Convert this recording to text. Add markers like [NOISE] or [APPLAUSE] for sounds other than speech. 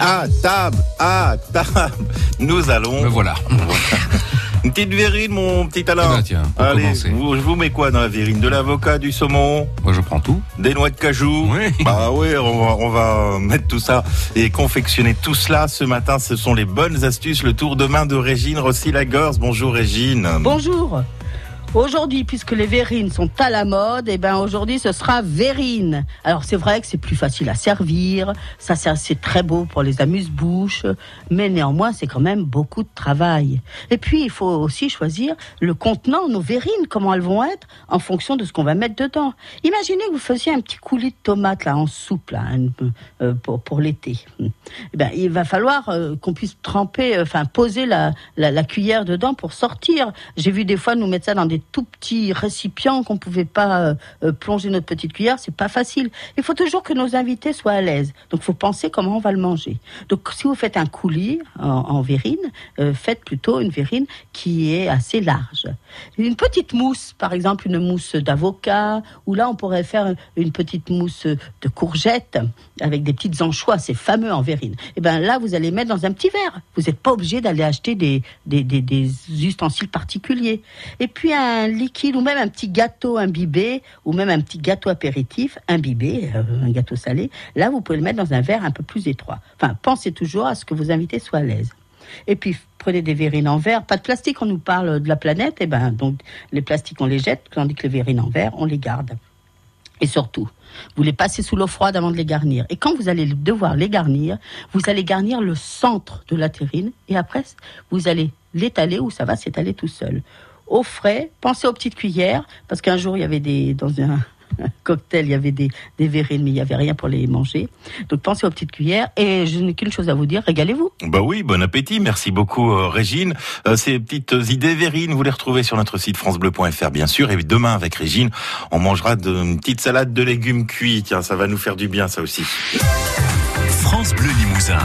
À table, à table. Nous allons. Me voilà. [LAUGHS] Une petite verrine, mon petit Alain. Eh ben, tiens, pour Allez, commencer. vous, je vous mets quoi dans la verrine? De l'avocat, du saumon, Moi, je prends tout. des noix de cajou? Oui. [LAUGHS] Bah oui, on va, on va mettre tout ça et confectionner tout cela ce matin. Ce sont les bonnes astuces. Le tour de main de Régine Rossi-Lagorce. Bonjour Régine. Bonjour. Aujourd'hui, puisque les verrines sont à la mode, et ben aujourd'hui ce sera verrine. Alors c'est vrai que c'est plus facile à servir, ça c'est très beau pour les amuse-bouches, mais néanmoins c'est quand même beaucoup de travail. Et puis il faut aussi choisir le contenant, nos verrines, comment elles vont être en fonction de ce qu'on va mettre dedans. Imaginez que vous faisiez un petit coulis de tomates là en soupe là euh, pour pour l'été. Eh ben il va falloir euh, qu'on puisse tremper, euh, enfin poser la la cuillère dedans pour sortir. J'ai vu des fois nous mettre ça dans des tout petits récipients qu'on pouvait pas euh, euh, plonger notre petite cuillère, c'est pas facile. Il faut toujours que nos invités soient à l'aise. Donc, faut penser comment on va le manger. Donc, si vous faites un coulis en, en verrine, euh, faites plutôt une verrine qui est assez large. Une petite mousse, par exemple, une mousse d'avocat, ou là, on pourrait faire une petite mousse de courgette avec des petites anchois, c'est fameux en verrine. Et ben là, vous allez mettre dans un petit verre. Vous n'êtes pas obligé d'aller acheter des, des ustensiles particuliers. Et puis un liquide ou même un petit gâteau imbibé ou même un petit gâteau apéritif imbibé, euh, un gâteau salé. Là, vous pouvez le mettre dans un verre un peu plus étroit. Enfin, pensez toujours à ce que vos invités soient à l'aise. Et puis, prenez des verrines en verre. Pas de plastique, on nous parle de la planète. Et ben, donc, les plastiques, on les jette, tandis que les verrines en verre, on les garde. Et surtout, vous les passez sous l'eau froide avant de les garnir. Et quand vous allez devoir les garnir, vous allez garnir le centre de la terrine et après, vous allez l'étaler où ça va s'étaler tout seul. Au frais, pensez aux petites cuillères, parce qu'un jour, il y avait des, dans un, cocktail, il y avait des, des verrines, mais il n'y avait rien pour les manger. Donc pensez aux petites cuillères et je n'ai qu'une chose à vous dire, régalez-vous. Bah oui, bon appétit. Merci beaucoup euh, Régine. Euh, ces petites idées verrines, vous les retrouvez sur notre site francebleu.fr bien sûr. Et demain avec Régine, on mangera de, une petite salade de légumes cuits. Tiens, ça va nous faire du bien ça aussi. France Bleu Limousin.